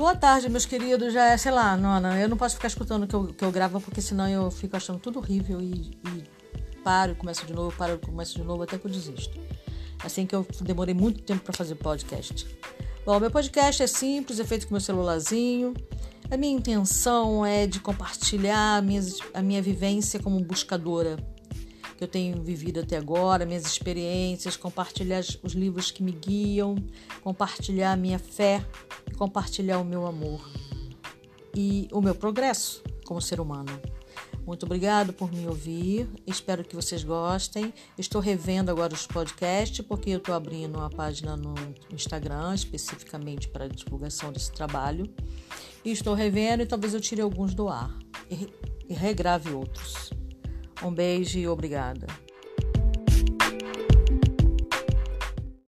Boa tarde, meus queridos. Já é, sei lá, nona, eu não posso ficar escutando o que eu, que eu gravo porque senão eu fico achando tudo horrível e, e paro começo de novo, paro começo de novo até que eu desisto. Assim que eu demorei muito tempo para fazer podcast. Bom, meu podcast é simples, é feito com meu celularzinho. A minha intenção é de compartilhar a minha, a minha vivência como buscadora que eu tenho vivido até agora, minhas experiências, compartilhar os livros que me guiam, compartilhar a minha fé, compartilhar o meu amor e o meu progresso como ser humano. Muito obrigado por me ouvir. Espero que vocês gostem. Estou revendo agora os podcasts porque eu estou abrindo uma página no Instagram especificamente para divulgação desse trabalho. E estou revendo e talvez eu tire alguns do ar e, regrave outros. Um beijo e obrigada.